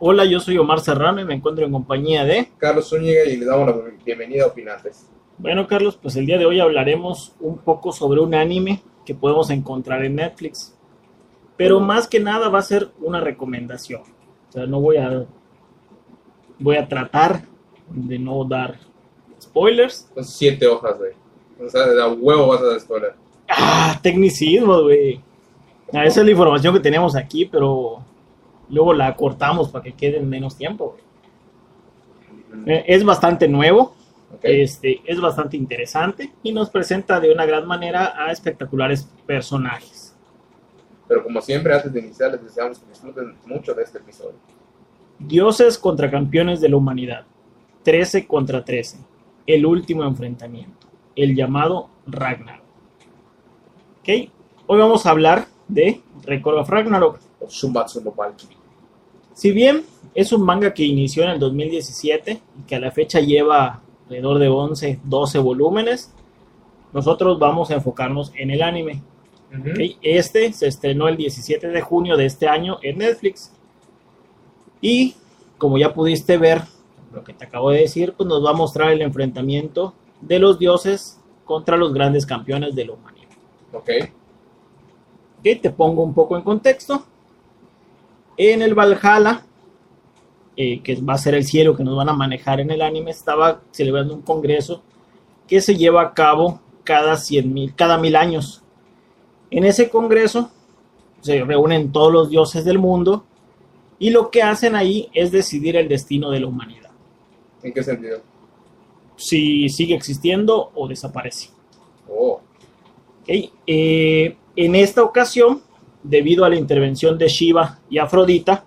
Hola, yo soy Omar Serrano y me encuentro en compañía de... Carlos Zúñiga y le damos la bienvenida a Opinantes. Bueno, Carlos, pues el día de hoy hablaremos un poco sobre un anime que podemos encontrar en Netflix. Pero más que nada va a ser una recomendación. O sea, no voy a... Voy a tratar de no dar spoilers. Son siete hojas, güey. O sea, de a huevo vas a dar spoiler. Ah, tecnicismo, güey. Ah, esa es la información que tenemos aquí, pero luego la cortamos para que quede en menos tiempo. güey. Eh, Es bastante nuevo, este, es bastante interesante y nos presenta de una gran manera a espectaculares personajes. Pero como siempre, antes de iniciar, les deseamos que disfruten mucho de este episodio. Dioses contra campeones de la humanidad. 13 contra 13. El último enfrentamiento. El llamado Ragnarok. Ok. Hoy vamos a hablar de Record of Ragnarok. Shumatsu no Valkyrie. Si bien es un manga que inició en el 2017 y que a la fecha lleva alrededor de 11, 12 volúmenes, nosotros vamos a enfocarnos en el anime. Este se estrenó el 17 de junio de este año en Netflix. Y como ya pudiste ver, lo que te acabo de decir, pues nos va a mostrar el enfrentamiento de los dioses contra los grandes campeones de la humanidad. Ok. Ok, te pongo un poco en contexto. En el Valhalla, eh, que va a ser el cielo que nos van a manejar en el anime, estaba celebrando un congreso que se lleva a cabo cada 100 mil, cada mil años. En ese congreso se reúnen todos los dioses del mundo y lo que hacen ahí es decidir el destino de la humanidad. ¿En qué sentido? Si sigue existiendo o desaparece. Oh. Ok, eh, en esta ocasión, debido a la intervención de Shiva y Afrodita,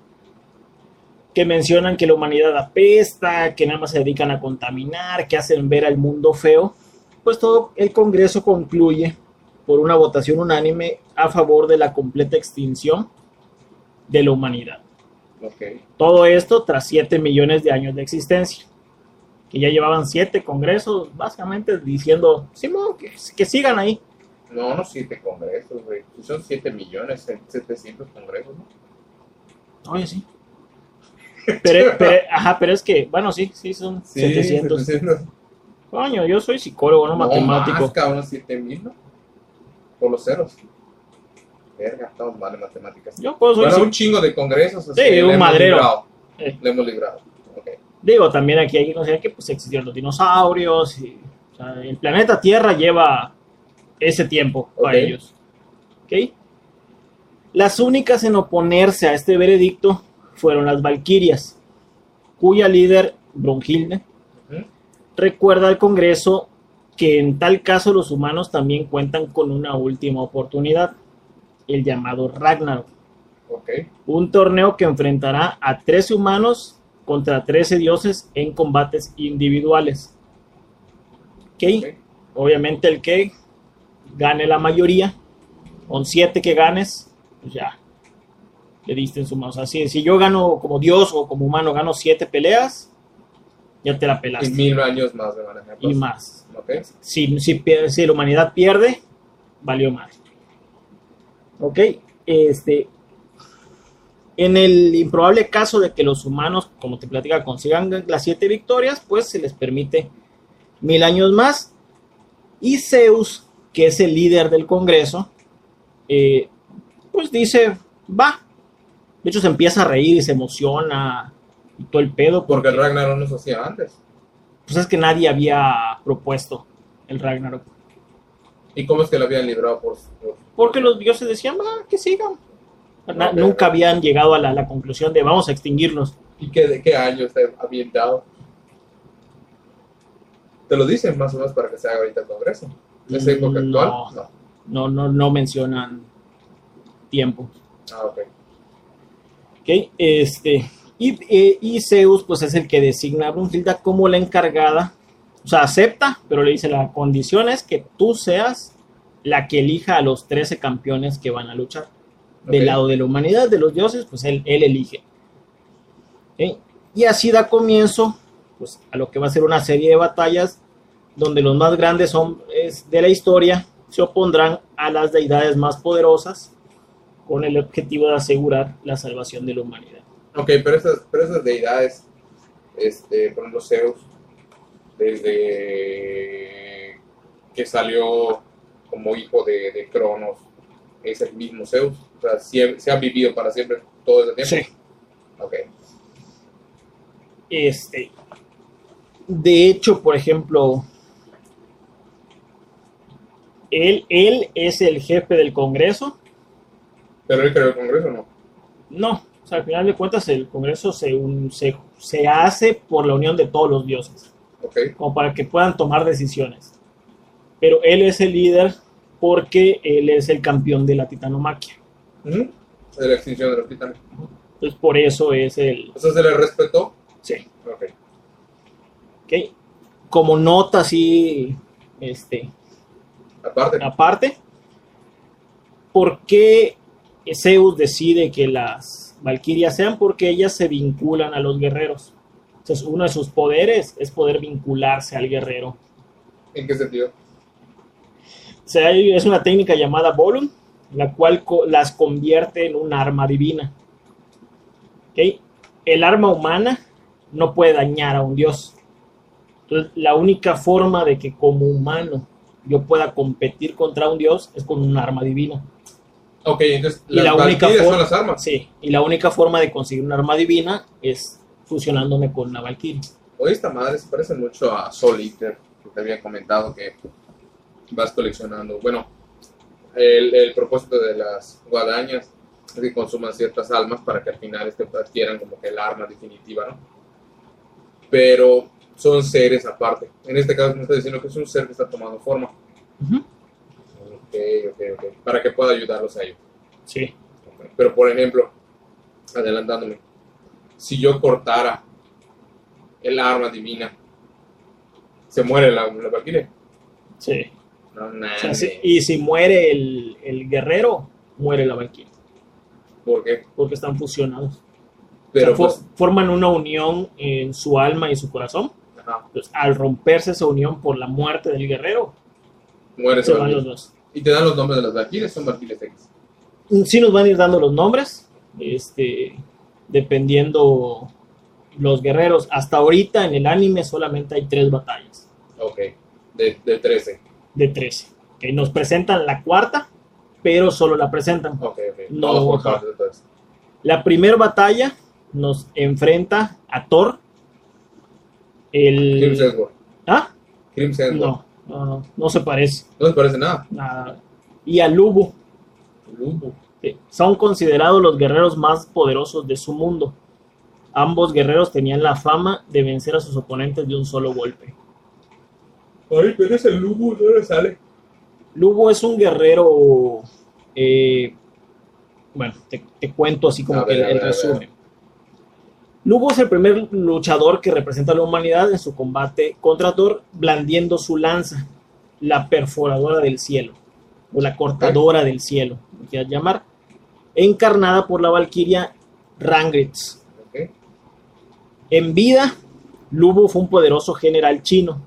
que mencionan que la humanidad apesta, que nada más se dedican a contaminar, que hacen ver al mundo feo, pues todo el Congreso concluye por una votación unánime a favor de la completa extinción de la humanidad. Todo esto tras 7 millones de años de existencia, que ya llevaban 7 congresos, básicamente diciendo, Simón, que, que sigan ahí. No, no siete congresos, güey. Son siete millones, 700 congresos, ¿no? Oye, sí. Pero, pero- ajá, pero es que, bueno, sí, sí, son 700. 700. Coño, yo soy psicólogo, no, No, matemático. más, cabrón, 7000, ¿no? Por los ceros. Verga, estamos mal en matemáticas. Yo pues, soy Bueno, un chingo de congresos. así, Sí, le un hemos madrero. librado. Eh. Le hemos librado. Ok. Digo, también aquí hay que conocer que pues existieron los dinosaurios. Y, o sea, el planeta Tierra lleva ese tiempo para ellos. ¿Ok? Las únicas en oponerse a este veredicto fueron las Valquirias, cuya líder, Brunhilde, recuerda al Congreso que en tal caso los humanos también cuentan con una última oportunidad, el llamado Ragnarok, Ok. un torneo que enfrentará a 13 humanos contra 13 dioses en combates individuales. ¿Ok? Ok. Obviamente el que gane la mayoría, con 7 que ganes, pues ya le diste en su mano. O sea, si, si yo gano como dios o como humano, gano 7 peleas, ya te la Y pelaste. mil años más de manejar. Y más. Ok. Si, si, si la humanidad pierde, valió más. Ok, este. En el improbable caso de que los humanos, como te platica, consigan las siete victorias, pues se les permite mil años más. Y Zeus, que es el líder del Congreso, eh, pues dice, va. De hecho, se empieza a reír y se emociona y todo el pedo. Porque el Ragnarok no se hacía antes. pues es que nadie había propuesto el Ragnarok. ¿Y cómo es que lo habían librado por, por- Porque los dioses decían, va, que sigan. Nunca habían llegado a la, la conclusión de vamos a extinguirlos. ¿Y qué, de qué año está ambientado? Te lo dicen más o menos para que se haga ahorita el Congreso. ¿Es época Mm, No. actual? No. No, no, no mencionan tiempo. Ah, ok. ¿ok? Este, y, eh, y Zeus, pues es el que designa a Brunhilda como la encargada. O sea, acepta, pero le dice la condición es que tú seas la que elija a los 13 campeones que van a luchar. Del lado de la humanidad, de los dioses, pues él, él elige. Y así da comienzo pues, a lo que va a ser una serie de batallas donde los más grandes hombres de la historia se opondrán a las deidades más poderosas con el objetivo de asegurar la salvación de la humanidad. Ok, pero esas, pero esas deidades, este, por ejemplo, Zeus, desde que salió como hijo de, de Cronos, es el mismo Zeus. O sea, sie- se ha vivido para siempre todo ese tiempo. Sí. Ok. Este, de hecho, por ejemplo, él, él es el jefe del Congreso. Pero él creó el Congreso, ¿no? No, o sea, al final de cuentas el Congreso se, un- se, se hace por la unión de todos los dioses, Ok. como para que puedan tomar decisiones. Pero él es el líder porque él es el campeón de la titanomaquia. De la extinción de los titanes. Entonces por eso es el... O sea, se le respetó. Sí. Ok. ¿ok? Como nota así, este, Aparte. aparte, ¿por qué Zeus decide que las valquirias sean? Porque ellas se vinculan a los guerreros. Entonces, uno de sus poderes es poder vincularse al guerrero. ¿En qué sentido? O sea, es una técnica llamada Volum, la cual co- las convierte en un arma divina. El arma humana no puede dañar a un dios. Entonces, la única forma de que como humano yo pueda competir contra un dios es con un arma divina. Ok, entonces Y las la única forma- son las armas. Sí, y la única forma de conseguir un arma divina es fusionándome con la valquiria. Oye, esta madre se parece mucho a Soul Eater, que te había comentado que vas coleccionando. Bueno, el, el propósito de las guadañas es que consuman ciertas almas para que al final este, adquieran como que el arma definitiva, ¿no? Pero son seres aparte. En este caso me está diciendo que es un ser que está tomando forma. Ujú. Ok, ok, ok. Para que pueda ayudarlos a ellos. Sí, Pero por ejemplo, adelantándome, si yo cortara el arma divina, se muere la, la valquiria. sí. No, O nada. sea, sí, Y si muere el, el guerrero, muere la valquiria, ¿Por qué? porque están fusionados. Pero O sea, for- pues, forman una unión en su alma y su corazón. Al romperse esa unión por la muerte del guerrero, muere se van los valquiria. dos. Y te dan los nombres de las valquirias, son valquirias X. Sí nos van a ir dando los nombres, este, dependiendo los guerreros. Hasta ahorita en el anime solamente hay tres batallas Ok, de, de 13. de 13. Que nos presentan la cuarta, pero solo la presentan. Ok, ok. No, Vamos por partes entonces. La primera batalla nos enfrenta a Thor. El... ¿Ah? Crim Hemsworth. No, no, no, no se parece. No les parece nada. Nada. Y a Lubu. Lubu. Sí, Son considerados los guerreros más poderosos de su mundo. Ambos guerreros tenían la fama de vencer a sus oponentes de un solo golpe. Ay, pero ese Lubu no le sale. Lubu es un guerrero. eh, bueno, te, te cuento así como que el, resumen. Lubu es el primer luchador que representa a la humanidad en su combate contra Thor, blandiendo su lanza, la perforadora del cielo, o la cortadora del cielo, como quieras llamar, encarnada por la valquiria Rangritz. En vida, Lubu fue un poderoso general chino,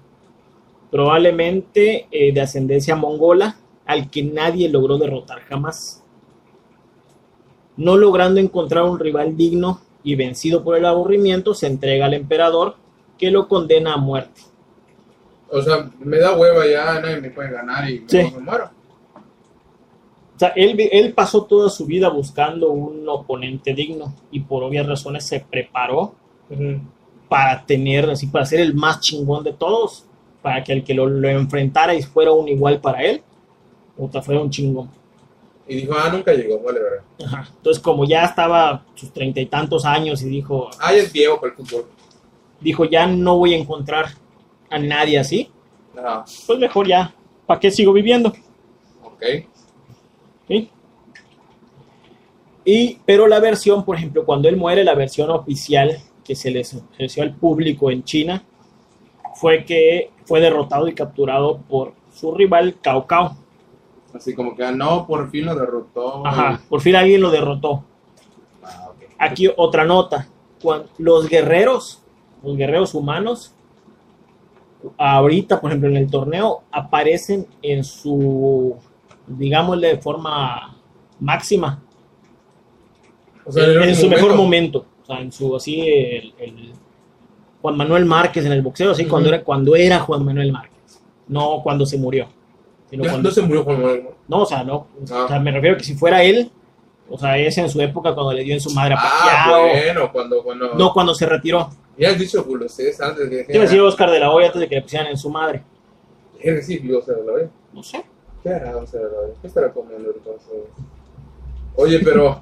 probablemente eh, de ascendencia mongola, al que nadie logró derrotar jamás. No logrando encontrar un rival digno y vencido por el aburrimiento, se entrega al emperador, que lo condena a muerte. O sea, me da hueva ya, nadie me puede ganar y Sí. me muero. O sea, él, vi- él pasó toda su vida buscando un oponente digno y por obvias razones se preparó para tener, así, para ser el más chingón de todos, para que el que lo, lo enfrentara y fuera un igual para él, puta, fuera un chingón. Y dijo, ah, nunca llegó, vale, verdad. Ajá. Entonces, como ya estaba sus treinta y tantos años y dijo, Ah, ya es viejo para el fútbol. dijo, ya no voy a encontrar a nadie así, Ajá, pues mejor ya, ¿para qué sigo viviendo? ok. ¿Sí? Y, pero la versión, por ejemplo, cuando él muere, la versión oficial que se les ofreció al público en China fue que fue derrotado y capturado por su rival Cao Cao. Así como que, ah, no, por fin lo derrotó. Ajá, por fin alguien lo derrotó. Ah. Aquí otra nota. Cuando los guerreros, los guerreros humanos, ahorita, por ejemplo, en el torneo, aparecen en su, digámosle, de forma máxima, O sea, en, su mejor momento. O sea, en su así, el, el Juan Manuel Márquez en el boxeo, así cuando, era, cuando era Juan Manuel Márquez. No cuando se murió. Sino Ya cuando, no se murió Juan Manuel. ¿no? no, o sea, no. Ah. O sea, me refiero que si fuera él, o sea, es en su época cuando le dio en su madre a Ah, Pacquiao. bueno, cuando, cuando... No cuando se retiró. Ya has dicho Julio César antes de que... Yo decía Oscar de la Hoya antes de que le pusieran en su madre. ¿Qué recibió Oscar de la Hoya? No sé. ¿Qué hará Oscar de la Hoya? ¿Qué estará comiendo entonces? Oye, pero...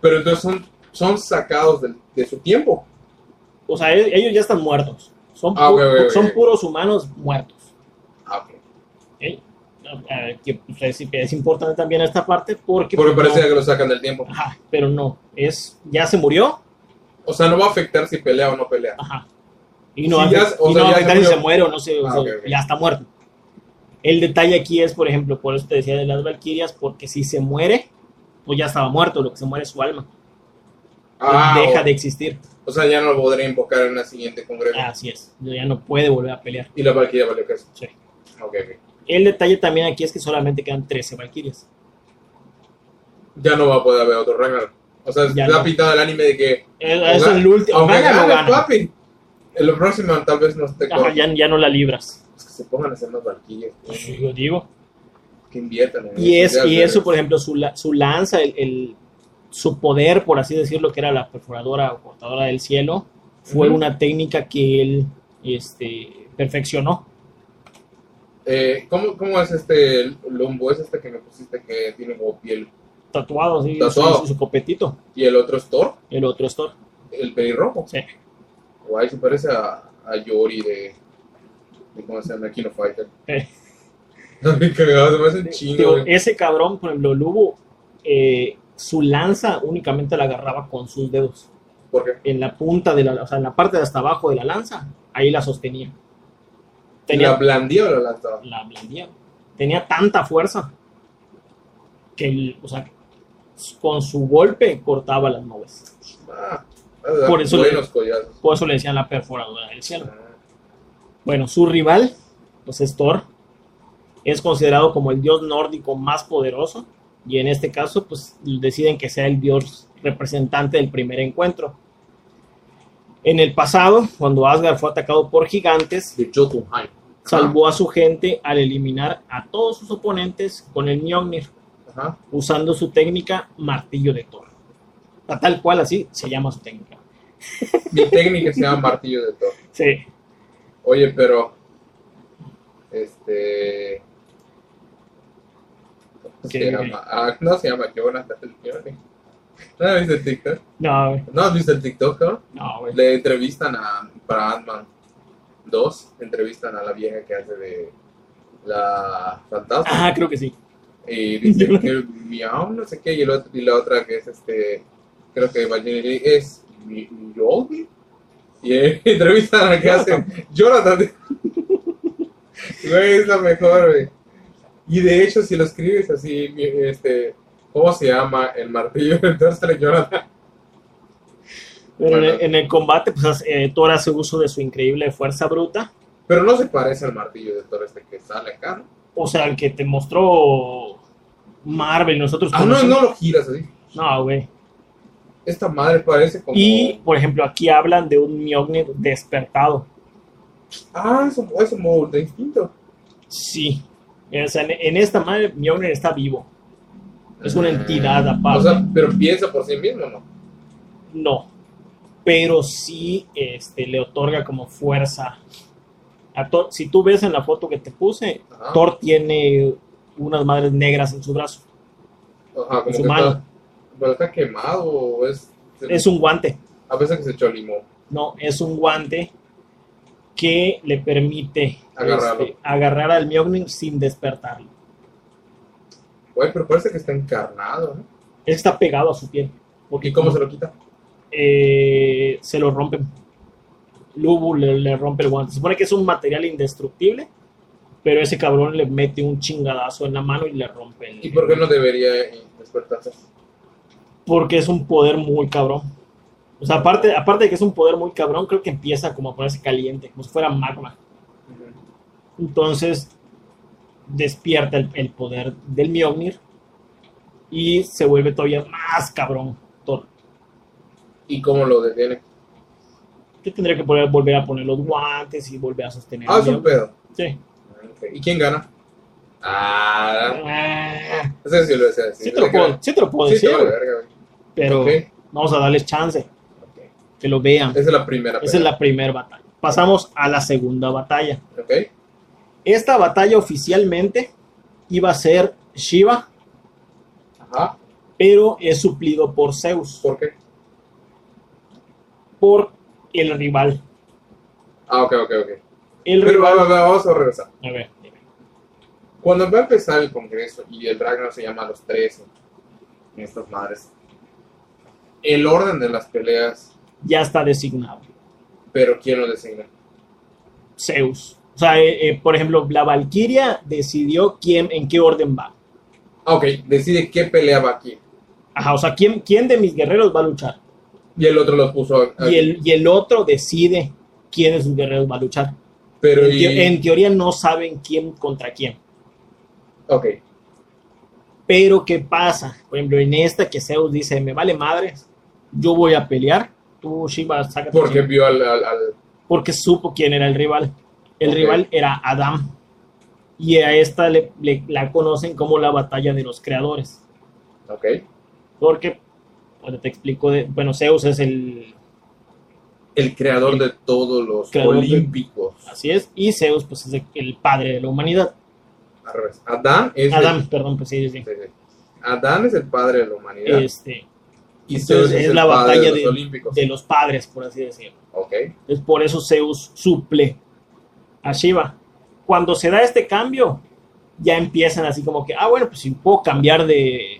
Pero entonces son, son sacados del- de, su tiempo. O sea, ellos ya están muertos. Son, Ah, pu- son puros humanos muertos. Ah, ok. Que pues, es, importante también esta parte porque... Porque pues, parecía no- que lo sacan del tiempo. Ajá, pero no. Es, ya se murió. O sea, no va a afectar si pelea o no pelea. Ajá. Y no, ya- y sea, no ya afectar se si se muere o no se, o Ah, sea, ya está muerto. El detalle aquí es, por ejemplo, por eso te decía de las Valquirias, porque si se muere, pues ya estaba muerto, lo que se muere es su alma. Ah, deja o, de existir. o sea, ya no lo podré invocar en la siguiente congreso. Así es. Ya no puede volver a pelear. Y la Valkyria valió queso. Sí. Ok, ok. El detalle también aquí es que solamente quedan 13 Valquirias. Ya no va a poder haber otro Ragnarok. O sea, Ya ha no. pintado el anime de que. O Eso es el último. aunque Gana no gana. papi. En lo próximo tal vez no esté Ajá, ya, ya no la libras. Es que se pongan a hacer más Valkyrias. Sí, yo digo. Que inviertan en Y, es, eso. y Ya eso, por ejemplo, su, la- su lanza, el, el- su poder, por así decirlo, que era la perforadora o cortadora del cielo, fue Ujú. una técnica que él este, perfeccionó. Eh, ¿cómo, ¿Cómo es este lombo? Es este que me pusiste que tiene como piel. Tatuado, así, Tatuado. Su, su copetito. Y el otro es Thor, El otro es Thor. el pelirrojo. Sí. Guay, se parece a, a Yori de. de ¿Cómo se llama? Kino Fighter. Eh. No, me cagado, se me hace chingo. Digo, ese cabrón, por ejemplo, Lubo, eh, su lanza únicamente la agarraba con sus dedos. ¿Por qué? En la punta de la, o sea, en la parte de hasta abajo de la lanza, ahí la sostenía. Tenía ¿La blandía o la lanzaba? la blandía. Tenía tanta fuerza que, el- o sea, con su golpe cortaba las nubes. Ah, Por eso le- buenos collazos. Por eso le decían la perforadora del cielo. Ah, Bueno, su rival, pues es Thor. Es considerado como el dios nórdico más poderoso. Y en este caso, pues deciden que sea el dios representante del primer encuentro. En el pasado, cuando Asgard fue atacado por gigantes, De Jotunheim. Salvó a su gente al eliminar a todos sus oponentes con el Mjolnir, Ajá. usando su técnica martillo de Thor. A Tal cual así se llama su técnica. Mi técnica se llama martillo de Thor. Sí. Oye, pero. Este. ¿Cómo se ¿Qué? llama? Ah, no se llama Jonathan. el Johnny. ¿No has visto el TikTok? No, güey. ¿No has visto el TikTok, no? No, güey. Le entrevistan a. Para Ant-Man 2, entrevistan a la vieja que hace de. La fantasma. Ah, creo que sí. Y dice que miau, no sé qué, y, el otro- y la otra que es este, creo que Evangeline es Mjolnir. Y eh, entrevistan a la que hace Jonathan. Güey, es la mejor, güey. Y de hecho, si lo escribes así, este, ¿cómo se llama el martillo? Entonces Jonathan. Pero en, en el combate, pues eh, Thor hace uso de su increíble fuerza bruta. Pero no se parece al martillo de Thor este que sale acá, ¿no? O sea, el que te mostró Marvel, nosotros Ah, no, no lo giras así. No, güey. Esta madre parece como... Y, por ejemplo, aquí hablan de un Mjolnir despertado. Ah, es un, es un modo de instinto. Sí. O sea, en, en esta madre, Mjolnir está vivo. Es una entidad aparte. O sea, pero piensa por sí mismo, ¿no? no. Pero sí este, le otorga como fuerza. A Thor. Si tú ves en la foto que te puse, Ajá. Thor tiene unas madres negras en su brazo. Ajá, como su mano. está, pero está quemado o es... Es un guante. A veces que se echó limón. No, es un guante que le permite este, agarrar al Mjolnir sin despertarlo. Güey, pero parece que está encarnado, ¿no? Él está pegado a su piel. Porque ¿Y cómo se lo quita? Eh, se lo rompen. Lubu le, le rompe el guante. Se supone que es un material indestructible, pero ese cabrón le mete un chingadazo en la mano y le rompe el. ¿Y por qué no debería despertarse? Porque es un poder muy cabrón. O sea, aparte, aparte de que es un poder muy cabrón, creo que empieza como a ponerse caliente, como si fuera magma. Entonces despierta el, el poder del Mjolnir y se vuelve todavía más cabrón. ¿Y cómo lo detiene? Te tendría que poner- volver a poner los guantes y volver a sostener. Ah, es un pedo. Sí. ¿Y quién gana? Ah, Ah, ese sí lo desea decir. sí, te lo puedo, sí te lo puedo Sí, decir, verga, pero vamos a darles chance que lo vean. Esa es la primera. Esa es la primera batalla. Pasamos a la segunda batalla. Ok. Esta batalla oficialmente iba a ser Shiva, Ajá. pero es suplido por Zeus, ¿Por qué? Por el rival. Ah, ok, ok, ok. El Pero rival. va- va- vamos a regresar. A ver, dime. Cuando va a empezar el congreso y el Ragnar se llama a los 13, en estas madres, el orden de las peleas, ya está designado. pero ¿quién lo designa? Zeus. O sea, eh, eh, por ejemplo, la Valquiria decidió quién, en qué orden va. Ah, ok, decide qué pelea va aquí. Ajá, o sea, quién, quién de mis guerreros va a luchar. Y el otro los puso. Y el, y el otro decide quién de sus guerreros va a luchar. pero en, y- teo- en teoría no saben quién contra quién. Ok, Pero ¿qué pasa? Por ejemplo, en esta que Zeus dice, me vale madres, yo voy a pelear, tú Shiva, sácate. porque Shiva". vio al... al- al- Porque supo quién era el rival. El rival era Adam. Y a esta le, le- la conocen como la batalla de los creadores. ok, Porque, bueno, te explico, de- bueno, Zeus es el, el creador de todos los de- olímpicos. así es, y Zeus pues es el, padre de la humanidad. Al revés. Adán es el, perdón, pues sí, sí. Adán es el padre de la humanidad. Este, y Zeus es la batalla de de, los olímpicos. de los padres, por así decirlo. Ok, Es por eso Zeus suple a Shiva. Cuando se da este cambio, ya empiezan así como que, ah, bueno, pues si puedo cambiar de...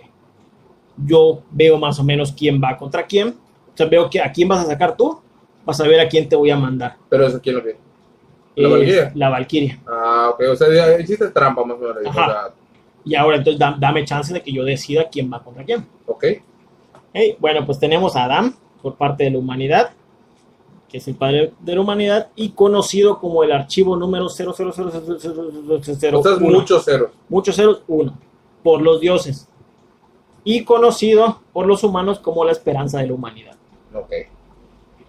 Yo veo más o menos quién va contra quién. O sea, veo que a quién vas a sacar tú, vas a ver a quién te voy a mandar. pero eso quién lo ve. ¿La Valquiria? La Valquiria. Ah, ok, o sea, ya hiciste trampa más o menos. o Ajá. sea, Y ahora entonces da- dame chance de que yo decida quién va contra quién. ok, Hey, bueno, pues tenemos a Adán por parte de la humanidad, que es el padre de la humanidad, y conocido como el archivo número 0000001. o sea, es muchos ceros. muchos ceros, uno, por los dioses, y conocido por los humanos como la esperanza de la humanidad. Ok,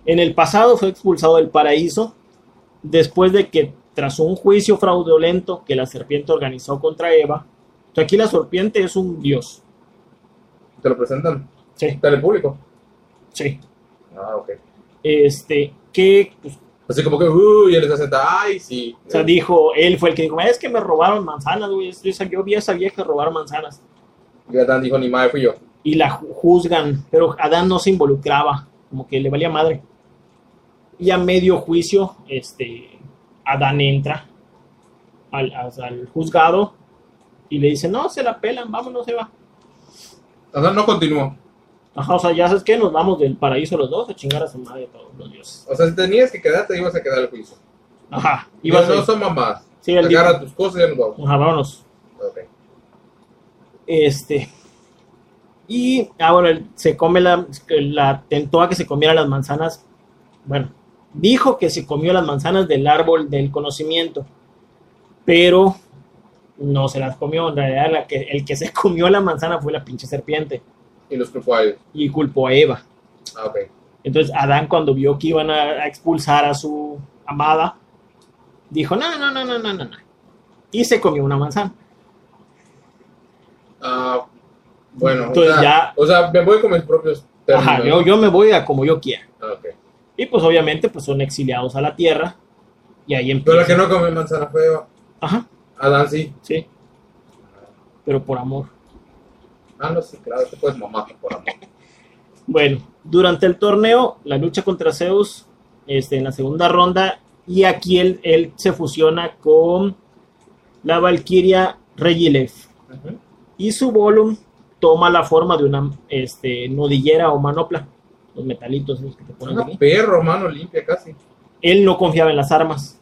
En el pasado fue expulsado del paraíso después de que, tras un juicio fraudulento que la serpiente organizó contra Eva, aquí la serpiente es un dios. ¿te lo presentan? Sí, ¿Está en el público? sí. Ah, ok. Este, que pues, Así como que, uh, él sentado, ay, sí. O sea, dijo, él fue el que dijo, es que me robaron manzanas, güey. Yo, yo vi a esa vieja robar manzanas. Y Adán dijo, ni madre, fui yo. Y la ju- juzgan, pero Adán no se involucraba, como que le valía madre. Y a medio juicio, este, Adán entra al, juzgado y le dice, no, se la pelan, vámonos, se va. Adán no continuó. Ajá, o sea, ya sabes que nos vamos del paraíso los dos a chingar a su madre todos los dioses. O sea, si tenías que quedarte, ibas a quedar al juicio. Ajá, ibas no a... son mamás. Sí, Agarra tus cosas y ya nos vamos. ajá, vámonos. Ok. Este. Y, ah, bueno, se come la, la tentó a que se comiera las manzanas. Bueno, dijo que se comió las manzanas del árbol del conocimiento, pero no se las comió. En realidad, la que, el que se comió la manzana fue la pinche serpiente Y los culpó a ellos. y culpó a Eva. Ah. Entonces, Adán, cuando vio que iban a, a expulsar a su amada, dijo: No, no, no, no, no, no. no". Y se comió una manzana. Ah, bueno, Entonces o, sea, ya- o sea, me voy con mis propios términos. Ajá, yo, yo me voy a como yo quiera. Ah, ok. Y pues obviamente pues son exiliados a la tierra. Y ahí Pero la empieza. que no come manzana fue Eva. Ajá, Adán sí. sí. Pero por amor. Ah, no, sí, claro, te puedes mamar por amor. Bueno, durante el torneo, la lucha contra Zeus, este, en la segunda ronda, y aquí él, él se fusiona con la Valquiria Regilev. Y su volumen toma la forma de una este, nodillera o manopla. Los metalitos esos que te ponen Ah, aquí. perro, mano limpia casi. Él no confiaba en las armas.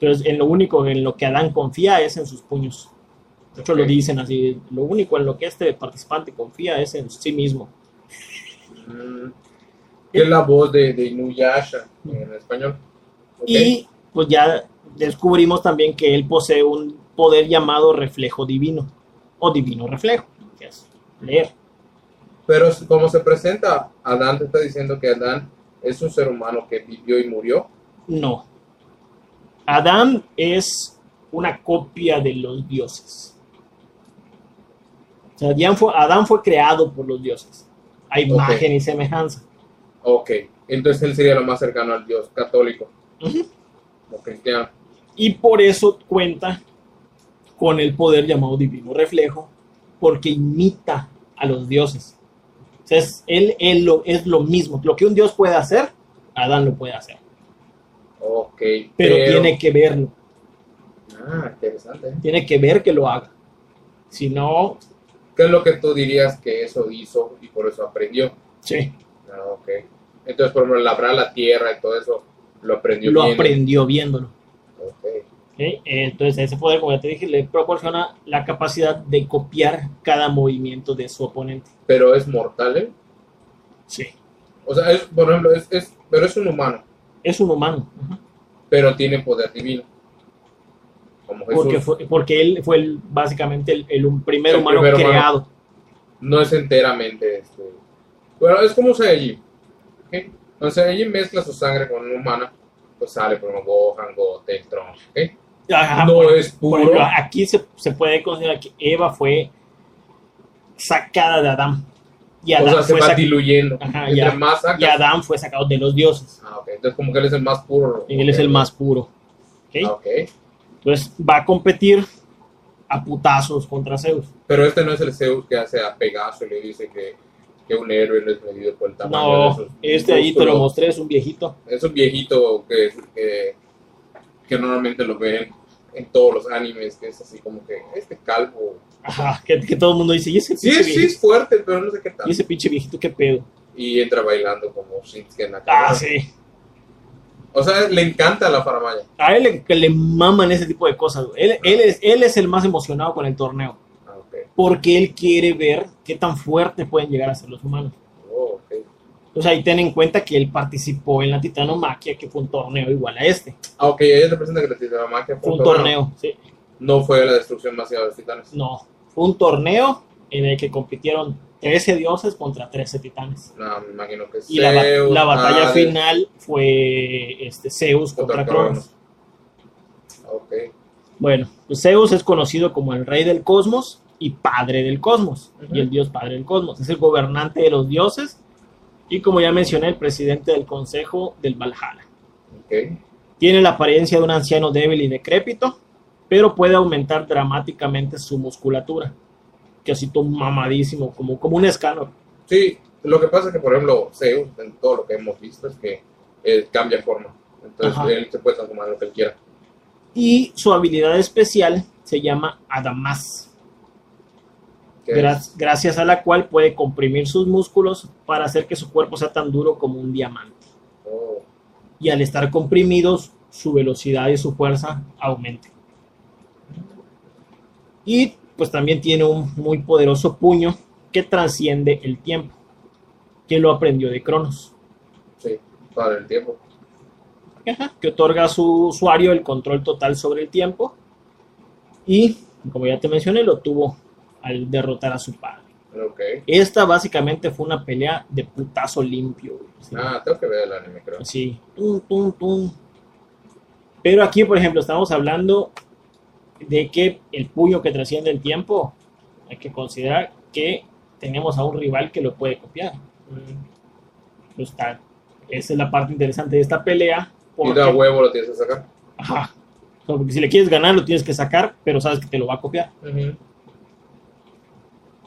Entonces, en lo único en lo que Adán confía es en sus puños. De hecho, lo dicen así, lo único en lo que este participante confía es en sí mismo. Mm. ¿Qué es la voz de, de Inuyasha en español? Y pues ya descubrimos también que él posee un poder llamado reflejo divino, o divino reflejo, que es leer. Pero como se presenta, Adán te está diciendo que Adán es un ser humano que vivió y murió. No. Adán es una copia de los dioses. O sea, Adán fue, Adán fue creado por los dioses. A imagen y semejanza. Ok, entonces él sería lo más cercano al Dios católico Ujú. o cristiano. Y por eso cuenta con el poder llamado divino reflejo, porque imita a los dioses. O sea, es, él, él lo, es lo mismo. Lo que un dios puede hacer, Adán lo puede hacer. Ok, Pero, tiene que verlo. Ah, interesante. Tiene que ver que lo haga. Si no, ¿Qué es lo que tú dirías que eso hizo y por eso aprendió? sí, Ah, ok. Entonces, por ejemplo, labrar la tierra y todo eso, lo aprendió lo aprendió viéndolo. Entonces, ese poder, como ya te dije, le proporciona la capacidad de copiar cada movimiento de su oponente. Pero es mortal, ¿eh? Sí, O sea, es, por ejemplo, es, es, pero es un humano, es un humano. Ajá. pero tiene poder divino. Como Jesús. Porque, fue, porque él fue el- básicamente el, el un primer El humano primer humano. creado. No es enteramente este. Bueno, es como Saiyajin. ¿ok? Cuando Saiyajin mezcla su sangre con una humana, pues sale por ejemplo Gohan, Goten, Trunks. ¿ok? Ajá, no por- es puro. aquí se, se puede considerar que Eva fue sacada de Adán. Y o Adán, sea, se fue, va sac- diluyendo. Ajá, más y Adán fue sacado de los dioses. Ah, ok. Entonces, como que él es el más puro. Y él es el más puro. ¿ok? Ah. Entonces va a competir a putazos contra Zeus. Pero este no es el Zeus que hace a Pegaso y le dice que, que un héroe no es medido por el tamaño de No, sus este ahí te lo mostré, es un viejito. Es un viejito que, que, que normalmente lo ven en todos los animes, que es así como que este calvo. Ajá, que, que todo el mundo dice, ¿y ese Sí, pinche sí es fuerte, pero no sé qué ¿Y tal. ese pinche viejito qué pedo? Y entra bailando como Shinsuke Nakamura. Ah, sí. O sea, le encanta la faramaya. A él le, que le maman ese tipo de cosas. Él, él, es, él es el más emocionado con el torneo. Ah, ok. Porque él quiere ver qué tan fuerte pueden llegar a ser los humanos. Entonces ahí ten en cuenta que él participó en la Titanomaquia, que fue un torneo igual a este. Ah, ok, ella representa que la Titanomaquia Fue un torneo, sí. No fue la destrucción masiva de los titanes. No, fue un torneo en el que compitieron 13 dioses contra 13 titanes. No, me imagino que Y la, ba- Zeus, la batalla Hades, final fue este, Zeus contra Contra Cronos. Ok. Bueno, pues Zeus es conocido como el rey del cosmos y padre del cosmos. Y el dios padre del cosmos. Es el gobernante de los dioses y como ya mencioné, el presidente del consejo del Valhalla. Ok. Tiene la apariencia de un anciano débil y decrépito, pero puede aumentar dramáticamente su musculatura. Que así todo mamadísimo, como, como un escáner. Sí, lo que pasa es que, por ejemplo, Zeus, en todo lo que hemos visto, es que eh, cambia forma. Entonces, Ajá. él se puede transformar lo que él quiera. Y su habilidad especial se llama Adamas, gra- es- gracias a la cual puede comprimir sus músculos para hacer que su cuerpo sea tan duro como un diamante. oh, Y al estar comprimidos, su velocidad y su fuerza aumentan. Y pues también tiene un muy poderoso puño que trasciende el tiempo, que lo aprendió de Cronos, sí, para el tiempo. Ajá, que otorga a su usuario el control total sobre el tiempo. Y, como ya te mencioné, lo tuvo al derrotar a su padre. Ok. Esta básicamente fue una pelea de putazo limpio. así. Ah, tengo que ver el anime, creo. Así, tum, tum, tum. Pero aquí, por ejemplo, estamos hablando de que el puño que trasciende el tiempo, hay que considerar que tenemos a un rival que lo puede copiar. Mm. Pues, está- esa es la parte interesante de esta pelea. Y Porque, da huevo lo tienes que sacar. ajá, O sea, porque si le quieres ganar, lo tienes que sacar, pero sabes que te lo va a copiar. Ujú.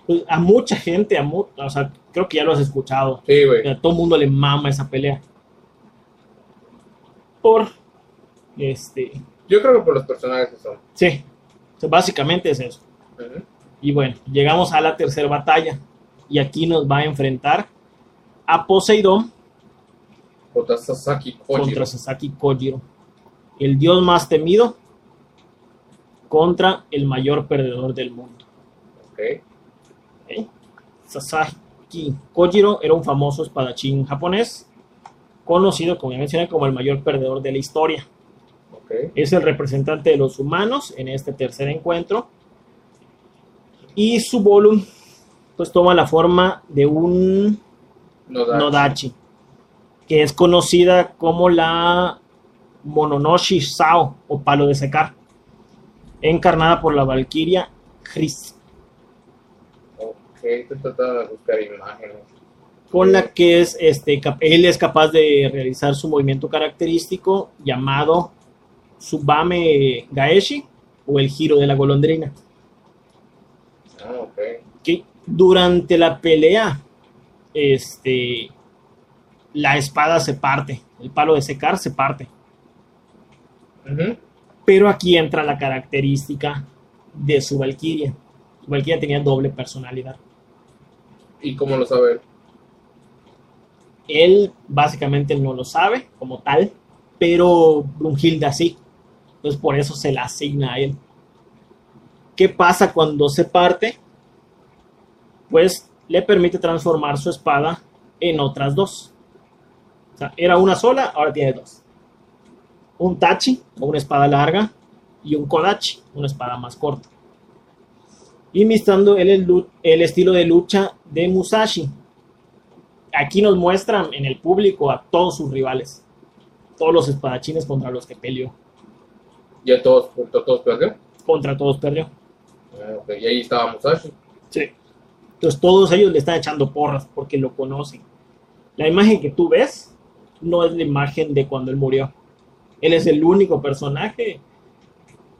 Pues, a mucha gente, a mu- o sea, creo que ya lo has escuchado, Sí, güey. a todo el mundo le mama esa pelea. Por, este, Yo creo que por los personajes que son. Sí, o sea, básicamente es eso. Y bueno, llegamos a la tercera batalla. Y aquí nos va a enfrentar a Poseidón Contra Sasaki Kojiro. contra Sasaki Kojiro. El dios más temido contra el mayor perdedor del mundo. Ok. Sasaki Kojiro era un famoso espadachín japonés, conocido, como ya mencioné, como el mayor perdedor de la historia. Es el representante de los humanos en este tercer encuentro. Y su volumen pues toma la forma de un Nodachi. Nodachi, que es conocida como la Mononoshi Sao o palo de secar, encarnada por la valquiria Chris, De buscar imágenes. con la que es este él es capaz de realizar su movimiento característico llamado Subame Gaeshi o el giro de la golondrina. Ah, ok. que durante la pelea, este, la espada se parte, el palo de secar se parte. Pero aquí entra la característica de su Valkyria. Su Valkyria tenía doble personalidad. ¿Y cómo lo sabe él? Él básicamente no lo sabe como tal, pero Brunhilda sí. Entonces por eso se la asigna a él. ¿Qué pasa cuando se parte? Pues le permite transformar su espada en otras dos. Era una sola, ahora tiene dos. Un tachi, o una espada larga, y un kodachi, una espada más corta. Imitando el, el estilo de lucha de Musashi, aquí nos muestran en el público a todos sus rivales, todos los espadachines contra los que peleó, Ya todos, todos, todos perdió. contra todos perdió. Ah. Y ahí estaba Musashi. Sí. Entonces todos ellos le están echando porras porque lo conocen. La imagen que tú ves no es la imagen de cuando él murió. Él es el único personaje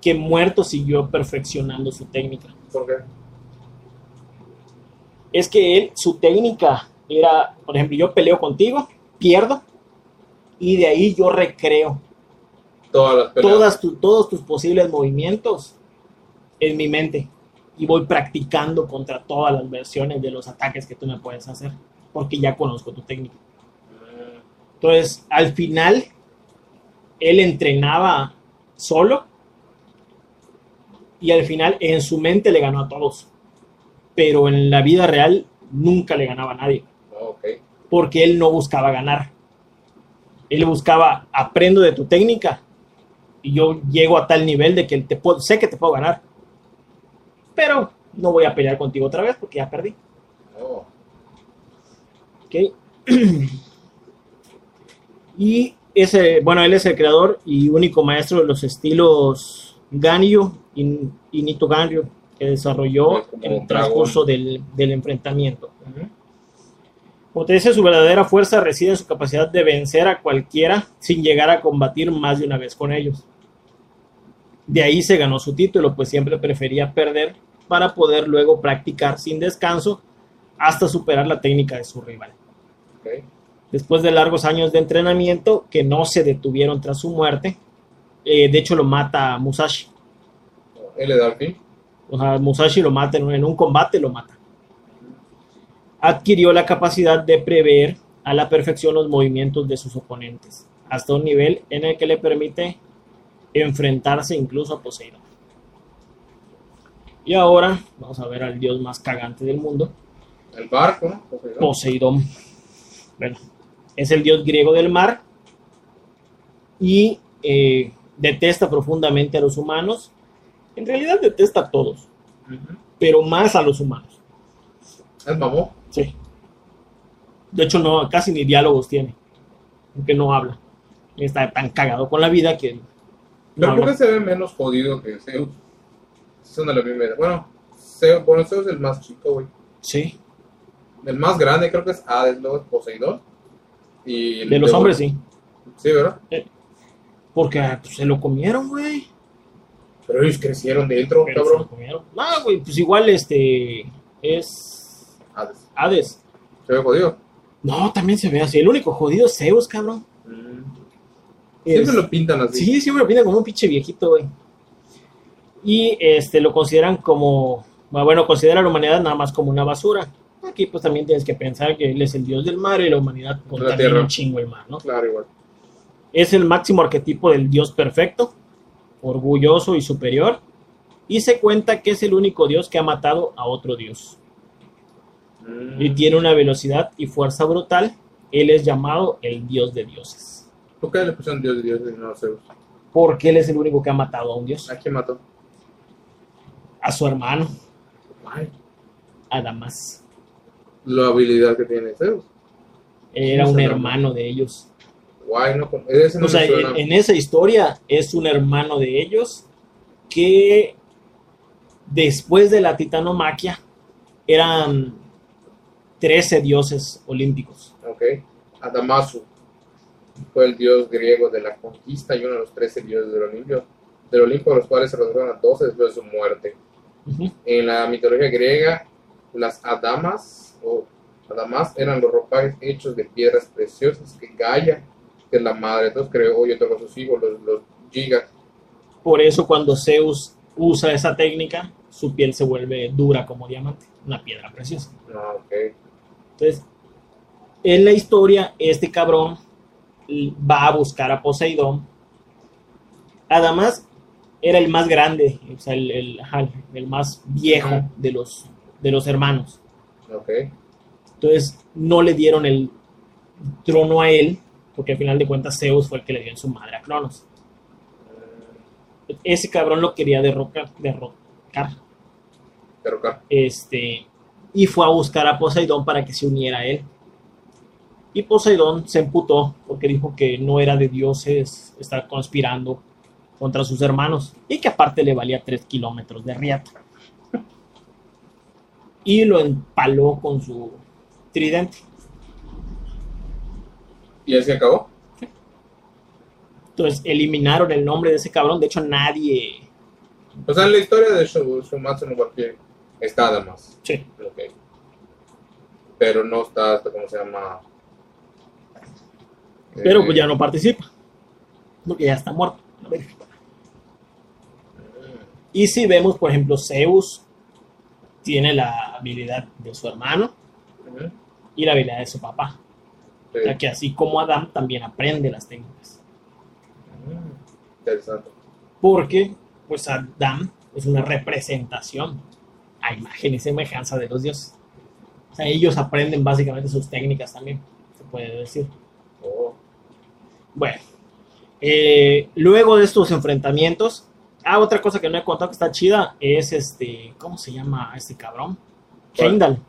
que muerto siguió perfeccionando su técnica. ¿Por qué? Es que él, su técnica era, por ejemplo, yo peleo contigo, pierdo, y de ahí yo recreo Todas tu- todos tus posibles movimientos en mi mente y voy practicando contra todas las versiones de los ataques que tú me puedes hacer porque ya conozco tu técnica. Mm, Entonces, al final, él entrenaba solo y al final en su mente le ganó a todos, pero en la vida real nunca le ganaba a nadie Ok. porque él no buscaba ganar. Él buscaba, aprendo de tu técnica y yo llego a tal nivel de que te puedo, sé que te puedo ganar, pero no voy a pelear contigo otra vez porque ya perdí. Oh. ¿ok? y ese, bueno, él es el creador y único maestro de los estilos Ganryu y, y Nito Ganryu que desarrolló en el transcurso del, del enfrentamiento. Dice, su verdadera fuerza reside en su capacidad de vencer a cualquiera sin llegar a combatir más de una vez con ellos. De ahí se ganó su título, pues siempre prefería perder para poder luego practicar sin descanso hasta superar la técnica de su rival. Después de largos años de entrenamiento que no se detuvieron tras su muerte, eh, de hecho lo mata Musashi. Él le da al fin. O sea, Musashi lo mata en un, en un combate, lo mata. Adquirió la capacidad de prever a la perfección los movimientos de sus oponentes, hasta un nivel en el que le permite enfrentarse incluso a Poseidón. Y ahora vamos a ver al dios más cagante del mundo, El barco, ¿no? Poseidón. Poseidón. Bueno, es el dios griego del mar y eh, detesta profundamente a los humanos. En realidad detesta a todos, pero más a los humanos. Es mamó. Sí. De hecho, no, casi ni diálogos tiene, aunque no habla. Está tan cagado con la vida que no Pero ¿por qué se ve menos jodido que Zeus? Son de la misma edad. Bueno, Zeus, bueno, Zeus es el más chico, güey. Sí, El más grande creo que es Hades, luego es Poseidón. Y el de los hombres sí. Sí, ¿verdad? Porque ah, pues, se lo comieron, güey. Pero ellos crecieron dentro, Pero cabrón. No, güey, pues igual este es Hades. Hades. Se ve jodido. No, también se ve así. El único jodido es Zeus, cabrón. Siempre Es- lo pintan así. Sí, siempre lo pinta como un pinche viejito, güey. Y este lo consideran como, bueno, considera a la humanidad nada más como una basura. Aquí pues también tienes que pensar que él es el dios del mar y la humanidad contamina un chingo el mar, ¿no? Claro, igual. Es el máximo arquetipo del dios perfecto, orgulloso y superior. Y se cuenta que es el único dios que ha matado a otro dios. Mm. Y tiene una velocidad y fuerza brutal. Él es llamado el dios de dioses. ¿Por qué le pusieron Dios de Dios y no Zeus? Porque él es el único que ha matado a un dios. ¿A quién mató? A su hermano, Ay, a Damas. la habilidad que tiene Zeus. Era un hermano de ellos. Guay, no, con- ese no O sea, me suena. en, en esa historia es un hermano de ellos que después de la titanomaquia eran 13 dioses olímpicos. Ok. Adamasu fue el dios griego de la conquista y uno de los 13 dioses del Olimpo, del Olimpo, de los cuales se redujeron a 12 después de su muerte. Ujú. En la mitología griega, las adamas o adamas eran los ropajes hechos de piedras preciosas que Gaia, que es la madre, creó y otorgó a sus hijos, los, los gigas. Por eso cuando Zeus usa esa técnica, su piel se vuelve dura como diamante, una piedra preciosa. No, ok. Entonces, en la historia, este cabrón va a buscar a Poseidón. Además, era el más grande, o sea, el, el- más viejo de los, de los hermanos. Ok. Entonces, no le dieron el trono a él, porque al final de cuentas Zeus fue el que le dio en su madre a Cronos. Ese cabrón lo quería derrocar, derrocar Pero claro, este, y fue a buscar a Poseidón para que se uniera a él. Y Poseidón se emputó porque dijo que no era de dioses estar conspirando contra sus hermanos y que aparte le valía 3 kilómetros de riata. Y lo empaló con su tridente. ¿Y así acabó? Entonces eliminaron el nombre de ese cabrón. De hecho, nadie. O sea, en la historia de Shu- Shumatsu no Valkyrie está además. Sí, Ok. Pero no está, hasta ¿cómo se llama? pero Eh, pues ya no participa. Porque ya está muerto. verga. Y si vemos, por ejemplo, Zeus tiene la habilidad de su hermano y la habilidad de su papá. Sí. O sea que así como Adán también aprende las técnicas. Mm, Interesante. Porque, pues Adán es una representación a imagen y semejanza de los dioses. O sea, ellos aprenden básicamente sus técnicas también, se puede decir. Oh. Bueno, eh, luego de estos enfrentamientos, ah, otra cosa que no he contado que está chida es este, ¿cómo se llama este cabrón? ¿Cuál?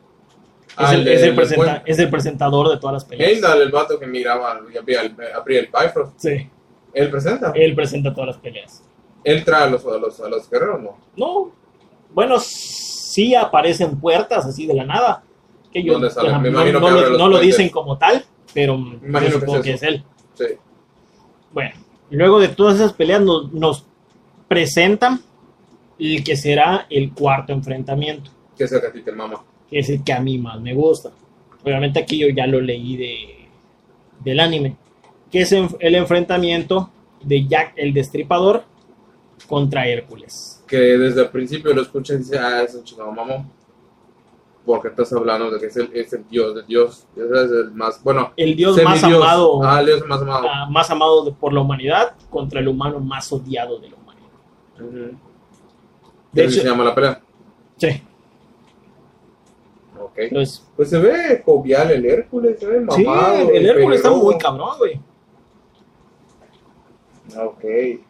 Es, el, el de- es el el presenta- buen- es el presentador de todas las peleas. Heimdall, el vato que miraba y abría el, abría el Bifrost, Sí, él presenta. él presenta todas las peleas. Él trae a los, a los, a los guerreros, ¿no? No, bueno, sí aparecen puertas así de la nada. Que yo, Me no, que lo- no lo dicen como tal, pero que supongo es que es él. Sí. Bueno, luego de todas esas peleas nos, nos presentan el que será el cuarto enfrentamiento, Que es el que a ti te mama. Que es el que a mí más me gusta. Obviamente aquí yo ya lo leí de, del anime, que es el enfrentamiento de Jack el Destripador contra Hércules. Que desde el principio lo escuchas y dices, ah, es un chingado mamón. Porque estás hablando de que es el, es el dios de dios. Es el más, bueno, El dios más amado, Ah, el dios más amado. ah, más amado de- por la humanidad contra el humano más odiado de la humanidad. De hecho, se llama la pelea. sí, Entonces, Pues se ve jovial el Hércules, se ve sí, mamado. el Hércules está muy cabrón, güey. Ok.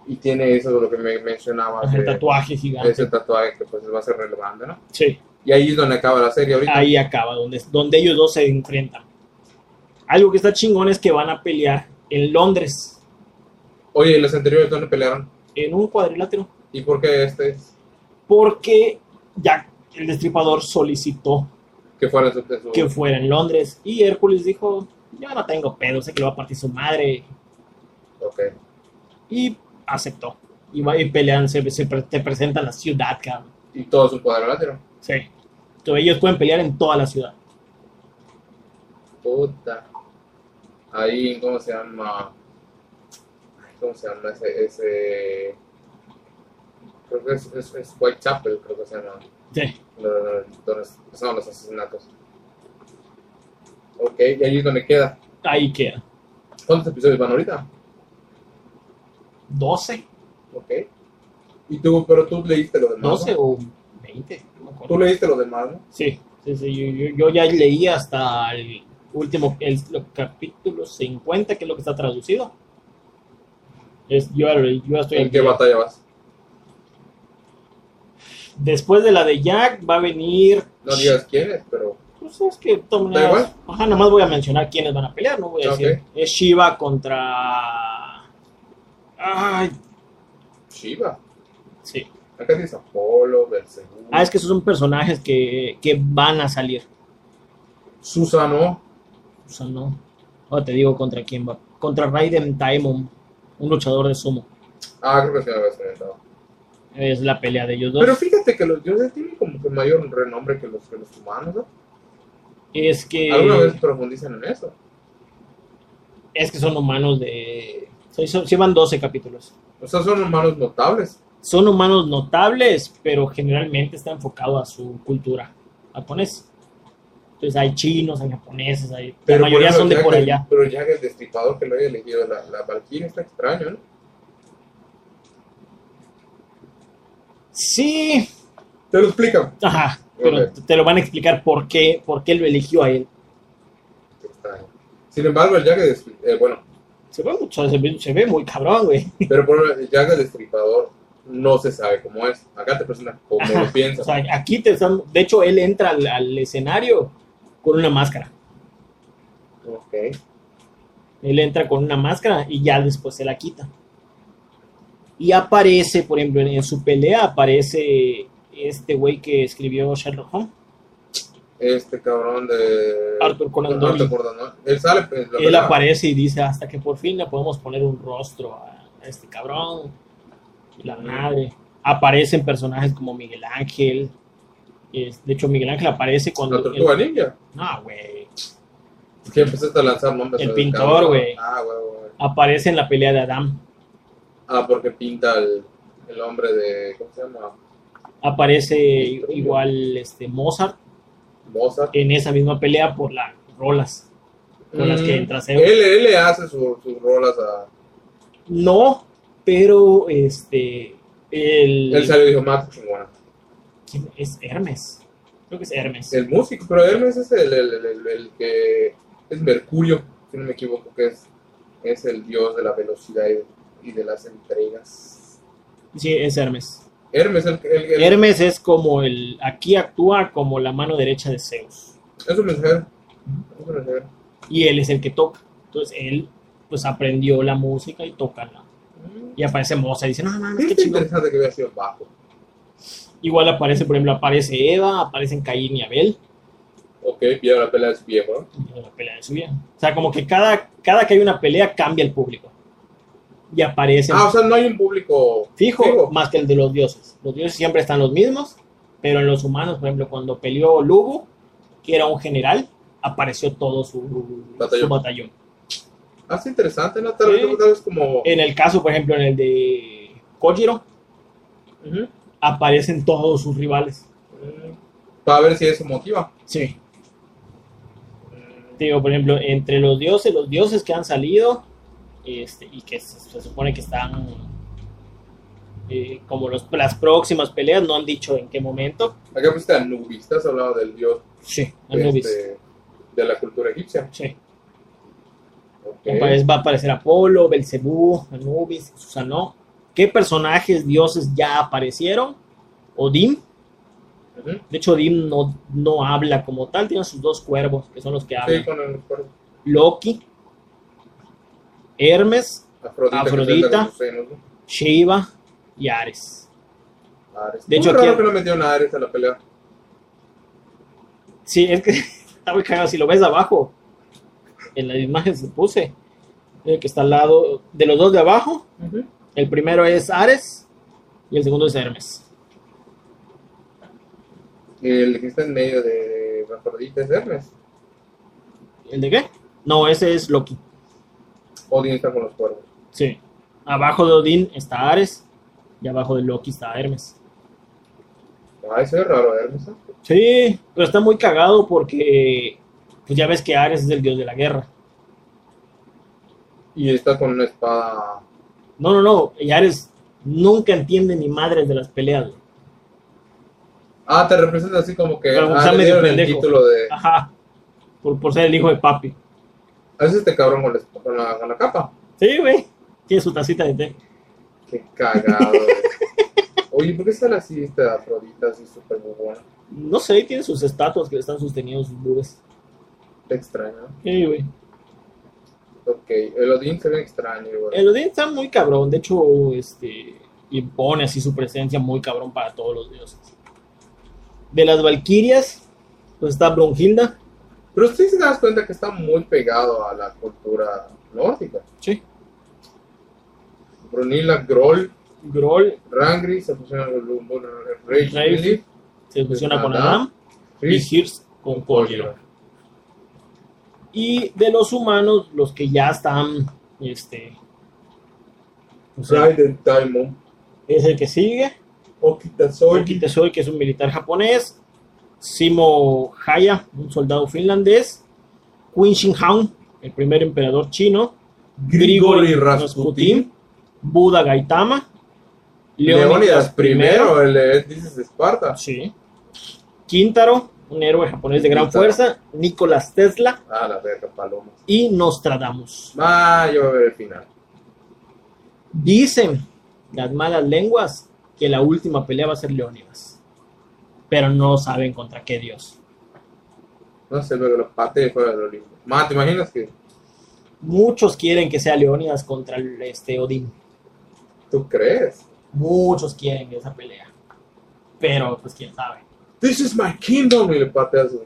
Y tiene eso de lo que me mencionabas. El de- tatuaje gigante. ese tatuaje que pues va a ser relevante, ¿no? Sí, Y ahí es donde acaba la serie ahorita. ahí acaba, donde, donde ellos dos se enfrentan. Algo que está chingón es que van a pelear en Londres, Oye, ¿y los anteriores dónde pelearon? en un cuadrilátero, ¿Y por qué este es? porque Jack el Destripador solicitó Que fuera su, de su- que fuera en Londres y Hércules dijo, yo no tengo pedo, sé que lo va a partir su madre Ok. y aceptó. Y, va, y pelean, se, se pre- te presentan la ciudad, cabrón. Y todo su cuadrilátero. Sí. Entonces ellos pueden pelear en toda la ciudad. Puta. Ahí, ¿cómo se llama? ¿Cómo se llama ese? ese... Creo que es, es, es Whitechapel, creo que se llama. Sí. Donde son los asesinatos. Ok, y ahí es donde queda. Ahí queda. ¿Cuántos episodios van ahorita? 12, Ok. Y tú, pero tú leíste lo demás. ¿no? 12 o 20. no. Tú leíste lo demás, ¿no? Sí, sí, sí, yo, yo- yo ya leí hasta el último, el, los capítulo 50, que es lo que está traducido. Es, yo, yo estoy ¿En qué día. batalla vas? Después de la de Jack va a venir... No digas quién es, pero Pues es que, maneras, ajá, nada más voy a mencionar quiénes van a pelear, no voy a Ok. decir. Es Shiva contra. Ay, Shiva. sí. Acá dice Apolo, Belzebú. Ah, es que esos son personajes que, que van a salir. Susano. O sea, no. Ahora te digo contra quién va. Contra Raiden Daimon, un luchador de sumo. Ah, creo que sí me habías comentado. Es la pelea de ellos dos. Pero fíjate que los dioses tienen como que mayor renombre que los, que los humanos, ¿no? es que. ¿Alguna vez profundizan en eso? Es que son humanos de. sí, son- Llevan 12 capítulos. O sea, son humanos notables. Son humanos notables, pero generalmente está enfocado a su cultura japonesa. Entonces hay chinos, hay japoneses, hay, la mayoría son de por allá. Pero ya que el destripador que lo haya elegido la, la Valkyria está extraño, ¿no? Sí, Te lo explican. ajá, pero te lo van a explicar por qué, por qué lo eligió a él. Sin embargo, el Destri- eh, bueno, Se ve, mucho, se ve, se ve muy cabrón, güey. pero por el Jack el Destripador no se sabe cómo es. Acá te presentan como Ajá. lo piensas. O sea, aquí te están, de hecho, él entra al, al escenario con una máscara. ok. Él entra con una máscara y ya después se la quita. Y aparece, por ejemplo, en, en su pelea aparece este güey que escribió Sherlock Holmes. Este cabrón de. Arthur Conan Doyle. Arthur Conan Doyle. Él sale. la Él aparece y dice hasta que por fin le podemos poner un rostro a, a este cabrón. La madre. Aparecen personajes como Miguel Ángel. Es- de hecho, Miguel Ángel aparece cuando... La tortuga ninja. No, güey. Es que empezaste a lanzar nombres. El pintor, güey. Ah, güey, güey. Aparece en la pelea de Adam. Ah, porque pinta el, el hombre de. ¿Cómo se llama? Aparece igual este Mozart Mozart. en esa misma pelea por las rolas con las que Mm, entra Zeus. Él, él le hace su- sus rolas a. No, pero este... El, Él salió y dijo, Matt, chingona. ¿quién es Hermes. Creo que es Hermes. El músico, pero Hermes es el, el, el- el que es Mercurio, si no me equivoco, que es, es el dios de la velocidad y, y de las entregas. Sí, es Hermes. Hermes, el, el, el- Hermes es como el. Aquí actúa como la mano derecha de Zeus. es un mensajero. Es un mensajero. Y él es el que toca. Entonces él, pues aprendió la música y toca. la- Y aparece Mozart y dice: No, mames, qué Es chingón. interesante que hubiera sido bajo. Igual aparece, por ejemplo, aparece Eva, aparecen Caín y Abel. Ok, pierde la pelea de su viejo, ¿no? la pelea de su vida. O sea, como que cada, cada que hay una pelea cambia el público. Y aparecen Ah, o sea, no hay un público fijo, más que el de los dioses. Los dioses siempre están los mismos, pero en los humanos, por ejemplo, cuando peleó Lugo, que era un general, apareció todo su Batallón. su batallón. Ah, es interesante, ¿no? Tal Sí. tal vez como... En el caso, por ejemplo, en el de Kojiro, aparecen todos sus rivales. Mm. Para ver si eso motiva. Sí. Te digo, por ejemplo, entre los dioses, los dioses que han salido este, y que se, se supone que están eh, como los, las próximas peleas, no han dicho en qué momento. Acá pusiste Anubis, has hablado del dios Sí, Anubis. este, de la cultura egipcia. Sí. Va a aparecer Apolo, Belcebú, Anubis, Susanoo. ¿Qué personajes dioses ya aparecieron? Odín. De hecho, Odín no, no habla como tal, tiene sus dos cuervos, que son los que hablan. Sí, con el. Loki, Hermes, Afrodita. Shiva y Ares. Ares. De Muy hecho, raro aquí- que no metieron a Ares a la pelea. Sí, es que está muy cagado. Si lo ves abajo, en la imagen que puse, el que está al lado de los dos de abajo, el primero es Ares y el segundo es Hermes. El que está en medio de Afrodita es Hermes. ¿El de qué? No, ese es Loki. Odin está con los cuervos. Sí. Abajo de Odín está Ares y abajo de Loki está Hermes. Ah, eso es raro, Hermes. ¿eh? Sí, pero está muy cagado porque pues ya ves que Ares es el dios de la guerra. Y está con una espada. No, no, no. Y Ares nunca entiende ni madres de las peleas. Ah, te representa así como que. Pero ah, le dieron el título de. Ajá. Por, por ser el hijo de papi. A veces este cabrón con la, con la, con la capa. Sí, güey. Tiene su tacita de té. Qué cagado. güey. Oye, ¿por qué está así esta Afrodita así súper muy buena? No sé, tiene sus estatuas que le están sosteniendo sus nubes. Extraño. Sí, güey. Ok, el Odín se ve extraño. igual. El Odín está muy cabrón, de hecho, este impone así su presencia muy cabrón para todos los dioses. De las Valquirias, pues está Brunhilda. Pero sí se das cuenta que está muy pegado a la cultura nórdica. Sí. Brunilla, Groll, Groll Rangri se fusiona con Rage se fusiona con Adam, y con Collier. Y de los humanos, los que ya están, este, o sea, Raiden Taimon, es el que sigue. Okita Soy, Oki Tesoi, que es un militar japonés. Simo Haya, un soldado finlandés. Qin Shi Huang, el primer emperador chino. Grigori Rasputin, Buda Gaitama. Leónidas primero, el de dices de Esparta. Sí. Quintaro, un héroe japonés de gran Quintaro. fuerza. Nicolás Tesla Ah, la verga, palomas. y Nostradamus. Ah, yo voy a ver el final. Dicen las malas lenguas que la última pelea va a ser Leónidas. Pero no saben contra qué dios. No sé, luego lo pateé fuera del Olimpo. Ma, ¿te imaginas que Muchos quieren que sea Leónidas contra el, este Odín. tú crees? Muchos quieren esa pelea. Pero, pues quién sabe. This is my kingdom. Y le patea su,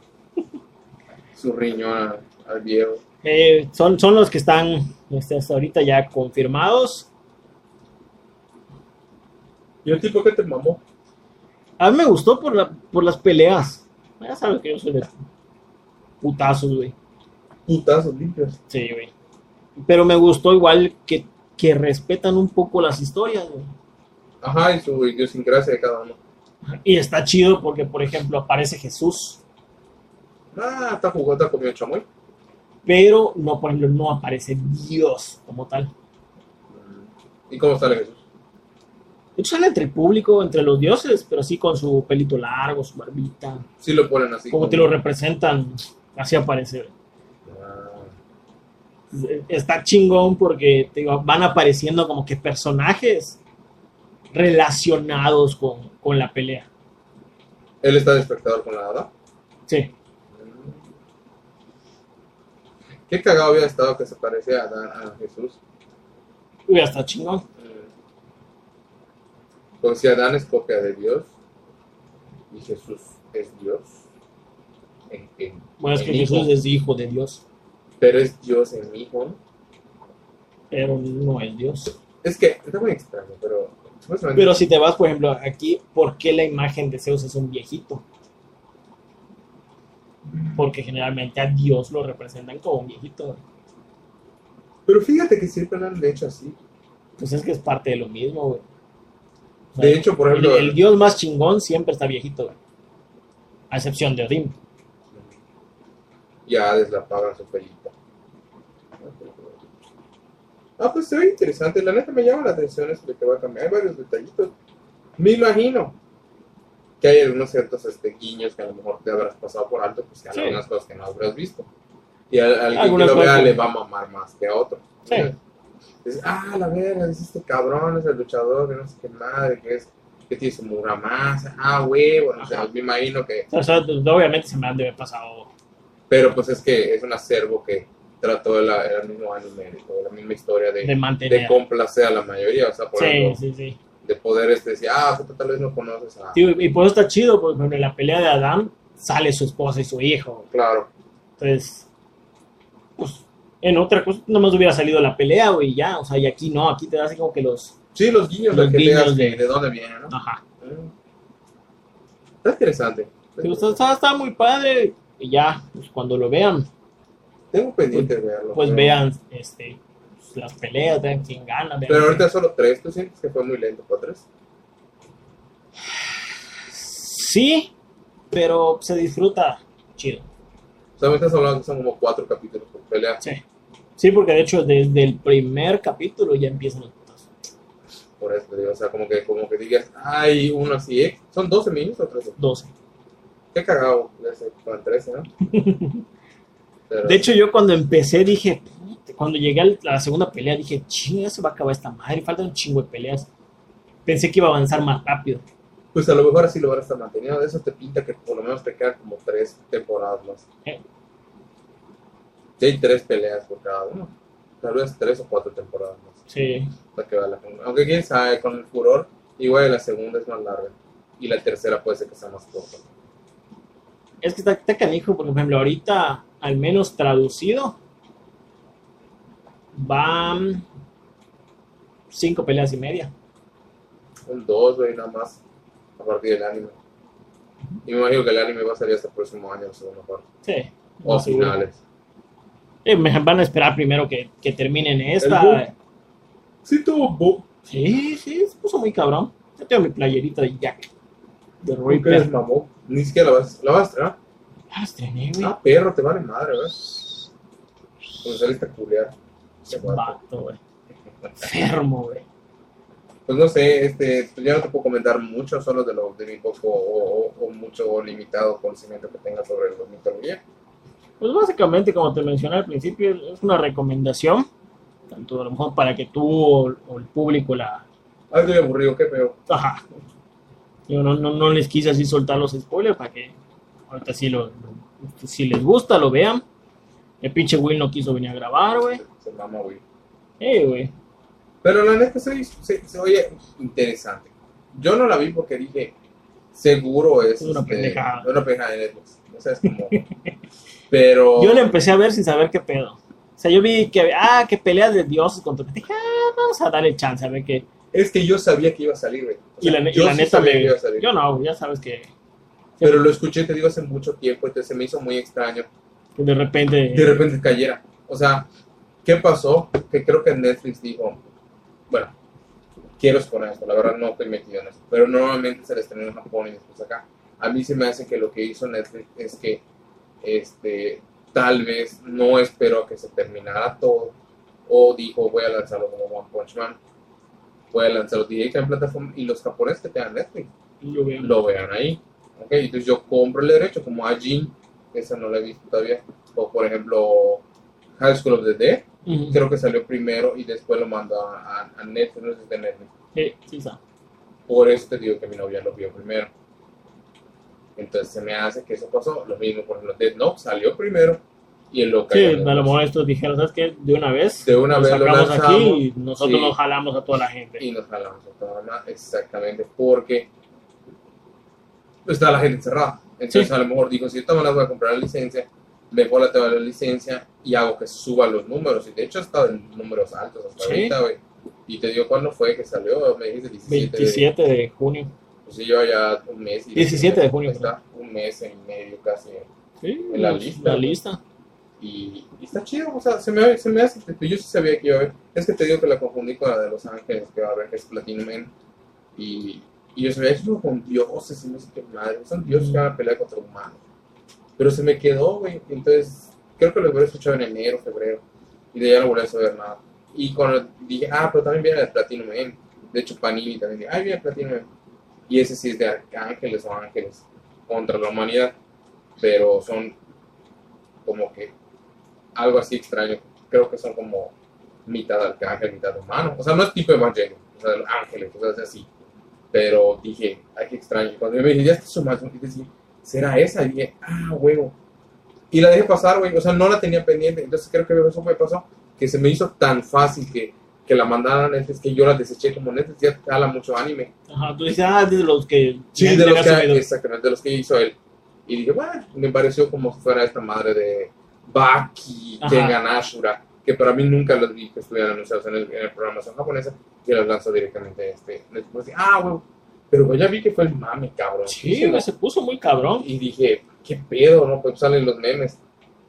su riñón al viejo. Eh, son, son los que están este, hasta ahorita ya confirmados. ¿Y el tipo que te mamó? A mí me gustó por, la, por las peleas. Ya sabes que yo soy de putazos, güey. Putazos limpios. Sí, güey. Pero me gustó igual que, que respetan un poco las historias, güey. Ajá, y su idiosincrasia de cada uno. Y está chido porque, por ejemplo, aparece Jesús. Ah, está jugando, está comiendo chamoy. Pero no, por ejemplo, no aparece Dios como tal. ¿Y cómo sale Jesús? Hecho, sale entre el público, entre los dioses, pero sí con su pelito largo, su barbita. Sí lo ponen así. Como te lo representan, así aparece. Ah, Está chingón porque te digo, van apareciendo como que personajes relacionados con, con la pelea. Él está de espectador con la hada. Sí. Qué cagado hubiera estado que se parecía a, a Jesús. Hubiera estado chingón. Como si Adán es copia de Dios y Jesús es Dios. En- en- Bueno, es que hijo. Jesús es hijo de Dios, Pero es Dios en hijo. pero no es Dios. Es que está muy extraño, pero. Pero si te vas, por ejemplo, aquí, ¿por qué la imagen de Zeus es un viejito? Porque generalmente a Dios lo representan como un viejito. Pero fíjate que siempre lo han hecho así. Pues es que es parte de lo mismo, güey. O sea, De hecho, por ejemplo, el, el dios más chingón siempre está viejito, güey. A excepción de Odín. ya deslapaban su pelita. Ah, pues se ve interesante. La neta me llama la atención eso de que va a cambiar. Hay varios detallitos. Me imagino que hay algunos ciertos este, guiños que a lo mejor te habrás pasado por alto, pues que hay Sí. algunas cosas que no habrás visto. Y a, alguien que lo vea que- le va a mamar más que a otro. Sí. Dices, ah, la verga, es este cabrón, es el luchador, que no sé qué madre, que es que tiene su muramasa, ah, huevo, o sea, Ajá. me imagino que O sea, pues, obviamente se me han de haber pasado. pero pues es que es un acervo que trató el, el mismo anime, la misma historia de, de de complacer a la mayoría, o sea, por Sí, ejemplo, sí, sí. de poder este, decir, ah, tú tal vez no conoces a... Sí, y por eso está chido, porque en la pelea de Adán sale su esposa y su hijo. Claro, Entonces, pues, en otra cosa, nomás hubiera salido la pelea, güey, ya. O sea, y aquí no, aquí te das como que los. sí, los guiños, Los de que guiños de- de dónde vienen, ¿no? Ajá. Está interesante. Está, está- está muy padre. Y ya, pues cuando lo vean, Tengo pendiente de verlo. pues vean este, pues, las peleas, vean quién gana. Vean Pero ahorita solo tres, ¿tú sientes que fue muy lento para tres? Sí, pero se disfruta chido. O sea, me estás hablando que son como cuatro capítulos por pelea. Sí. Sí, porque de hecho desde el primer capítulo ya empiezan los putas. Por eso o sea, como que, como que digas, ay, uno así, ¿eh? ¿Son 12 minutos o 13? 12. Qué cagado, con 13, ¿no? Pero- De hecho, yo cuando empecé dije, cuando llegué a la segunda pelea, dije, chinga, se va a acabar esta madre, falta un chingo de peleas. Pensé que iba a avanzar más rápido. Pues a lo mejor así lo van a estar manteniendo. Eso te pinta que por lo menos te quedan como tres temporadas más. Eh. Sí, hay tres peleas por cada uno. Tal vez tres o cuatro temporadas más. Sí. Para que valga la pena. Aunque quién sabe, con el furor, igual la segunda es más larga. Y la tercera puede ser que sea más corta. Es que está, está canijo, por ejemplo, ahorita, al menos traducido, van cinco peleas y media. Un dos, güey, nada más. A partir del anime. Y me imagino que el anime va a salir hasta el próximo año, la segunda parte. Sí. O seguro. Eh, me van a esperar primero que, que terminen esta. Sí, tuvo boom. Sí, sí, se puso muy cabrón. Yo tengo mi playerita de Jack. De ¿Por qué? Ni siquiera la vas, la vas a estrenar. Ah, la estrené, güey. Ah, perro, te vale madre, güey. Pues saliste a culiar. Vato, güey. Enfermo, güey. Pues no sé, este, pues ya no te puedo comentar mucho, solo de lo de mi poco o, o- o mucho limitado conocimiento que tenga sobre la mitología. Pues básicamente, como te mencioné al principio, es una recomendación. Tanto a lo mejor para que tú o, o el público la. Ah, estoy aburrido, qué feo. Ajá. Yo no, no, no les quise así soltar los spoilers para que ahorita sí lo, lo- si les gusta, lo vean. El pinche Will no quiso venir a grabar, güey. Se, se mama, güey. Eh, güey. Pero la neta se, se, se oye interesante. Yo no la vi porque dije, seguro es Es una este, pendejada. una pendejada de Netflix. O sea, es como. Pero. Yo le empecé a ver sin saber qué pedo. O sea, yo vi que, ah, que peleas de dioses contra... Dije, ah, vamos a darle chance a ver qué... Es que yo sabía que iba a salir, güey. O Y la, y la sí neta me... que iba a salir. Yo no, ya sabes que, Pero lo escuché, te digo, hace mucho tiempo, entonces se me hizo muy extraño. que de repente... De repente cayera. O sea, ¿qué pasó? Que creo que Netflix dijo, bueno, quiero exponer esto, la verdad no estoy metido en pero normalmente se les estrena en Japón y después acá. A mí se me hace que lo que hizo Netflix es que, este, tal vez no esperó que se terminara todo, o dijo, voy a lanzarlo como One Punch Man, voy a lanzarlo directo en plataforma, y los japoneses que tengan Netflix lo vean ahí. Ok, entonces yo compro el derecho, como a Jin, esa no la he visto todavía. O por ejemplo, High School of the Dead, creo que salió primero y después lo mandó a, a- a Netflix, no sé si Netflix. Sí, sí, está. Por eso te digo que mi novia lo vio primero. Entonces se me hace que eso pasó. Lo mismo, por ejemplo, Dead Note salió primero y el local. Sí, a lo mejor estos dijeron, ¿sabes qué? De una vez. De una lo vez lo sacamos lanzamos, aquí y nosotros sí. nos jalamos a toda la gente. Y nos jalamos a toda la ma- exactamente, porque está la gente encerrada. Entonces Sí. a lo mejor digo, si yo las voy a comprar la licencia, mejor la tengo la licencia y hago que suba los números. Y de hecho está en números altos hasta Sí. ahorita, güey. Y te digo cuándo fue que salió, me dijiste 17. de- 27 de junio. Pues sí, lleva ya un mes. y 17 de junio, Está, un mes y medio casi. Sí, En la lista, La lista. Y, y está chido, o sea, se me, se me hace, yo sí sabía que iba a haber, es que te digo que la confundí con la de Los Ángeles, que va a haber, que es Platinum Man, y, y yo sabía, eso con dioses, y no sé qué madre, son dioses que van a pelear contra humanos, pero se me quedó, güey, entonces, creo que lo hubiera escuchado en enero, febrero, y de ahí no volví a saber nada, y cuando dije, ah, pero también viene el Platinum Man, de hecho Panini también dije, ah, viene el Platinum Man, y ese sí es de arcángeles o ángeles, contra la humanidad, pero son como que algo así extraño. Creo que son como mitad arcángel, mitad humano. O sea, no es tipo Evangelion, o sea, ángeles, o sea, es así. Pero dije, ay, qué extraño. Cuando yo me dije, ya está su madre, dije, ¿será esa? Y dije, ah, huevo. Y la dejé pasar, güey. O sea, no la tenía pendiente. Entonces creo que eso me pasó, que se me hizo tan fácil que, que la mandaran Netflix que yo la deseché como Netflix ya jala mucho anime. Ajá, tú dices, ah, es de los que. Sí, de los, que, exactamente, de los que hizo él. Y dije, bueno, me pareció como si fuera esta madre de Baki, Ajá. Tengan Ashura, que para mí nunca los vi que estuvieran anunciados en, el, en la programación japonesa, y los lanzó directamente este. Dije, ah, güey, pero pues ya vi que fue el mame, cabrón. Sí, güey, se puso muy cabrón. Y dije, ¿qué pedo? ¿No? Pues salen los memes.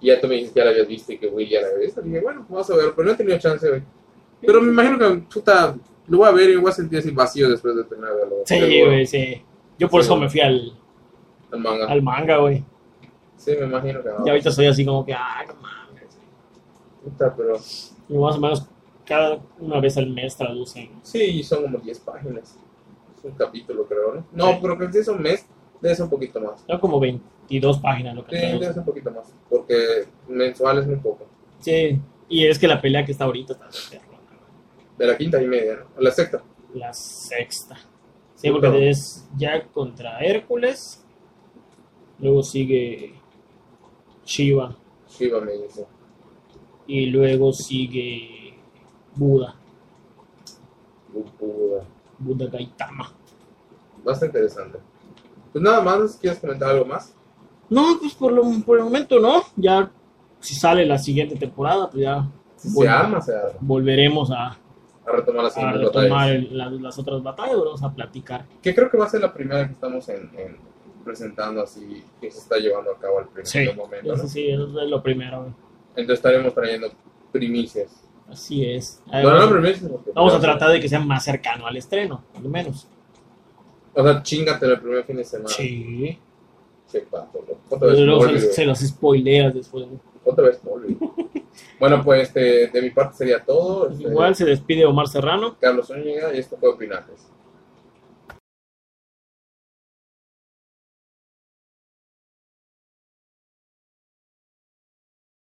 Y ya tú me dijiste que ya la habías visto y que Will ya la había visto. dije, bueno, vamos a ver, pero no he tenido chance, güey. Pero me imagino que, puta, lo voy a ver y voy a sentir así vacío después de terminar de verlo. Sí, güey, sí. Yo por Sí, eso me fui al, El manga. al manga, güey. Sí, me imagino que no. Y ahorita soy así como que, ah, no mames. Puta, pero Y más o menos cada una vez al mes traducen. sí, son como 10 páginas. Es un capítulo, creo, ¿no? No, Sí. pero que si es un mes, debe ser un poquito más. Son como 22 páginas lo que Sí, debe ser un poquito más. Porque mensual es muy poco. Sí, y es que la pelea que está ahorita está de la quinta y media, ¿no? La sexta. La sexta. Sí, porque es Jack contra Hércules. Luego sigue Shiva. Shiva me dice. Y luego sigue Buda. Buda. Buda Gaitama. Bastante interesante. Pues nada más, ¿quieres comentar algo más? No, pues por, lo, por el momento no. Ya si sale la siguiente temporada, pues ya Si se arma, se arma. volveremos a, A retomar las a retomar batallas. el- las, las otras batallas, volvemos a platicar. Que creo que va a ser la primera que estamos en, en presentando así, que se está llevando a cabo al primer Sí, momento. ¿no? eso sí, eso es lo primero. Entonces estaremos trayendo primicias. Así es. No, no, Vamos, primicias. vamos a tratar de que sea más cercano al estreno, al menos. O sea, chingate el primer fin de semana. Sí. Qué pato, se, los- spoileas después. Otra vez Smallville. bueno, pues este, de mi parte sería todo. Este, Igual se despide Omar Serrano. Carlos Zúñiga y esto fue Opinajes.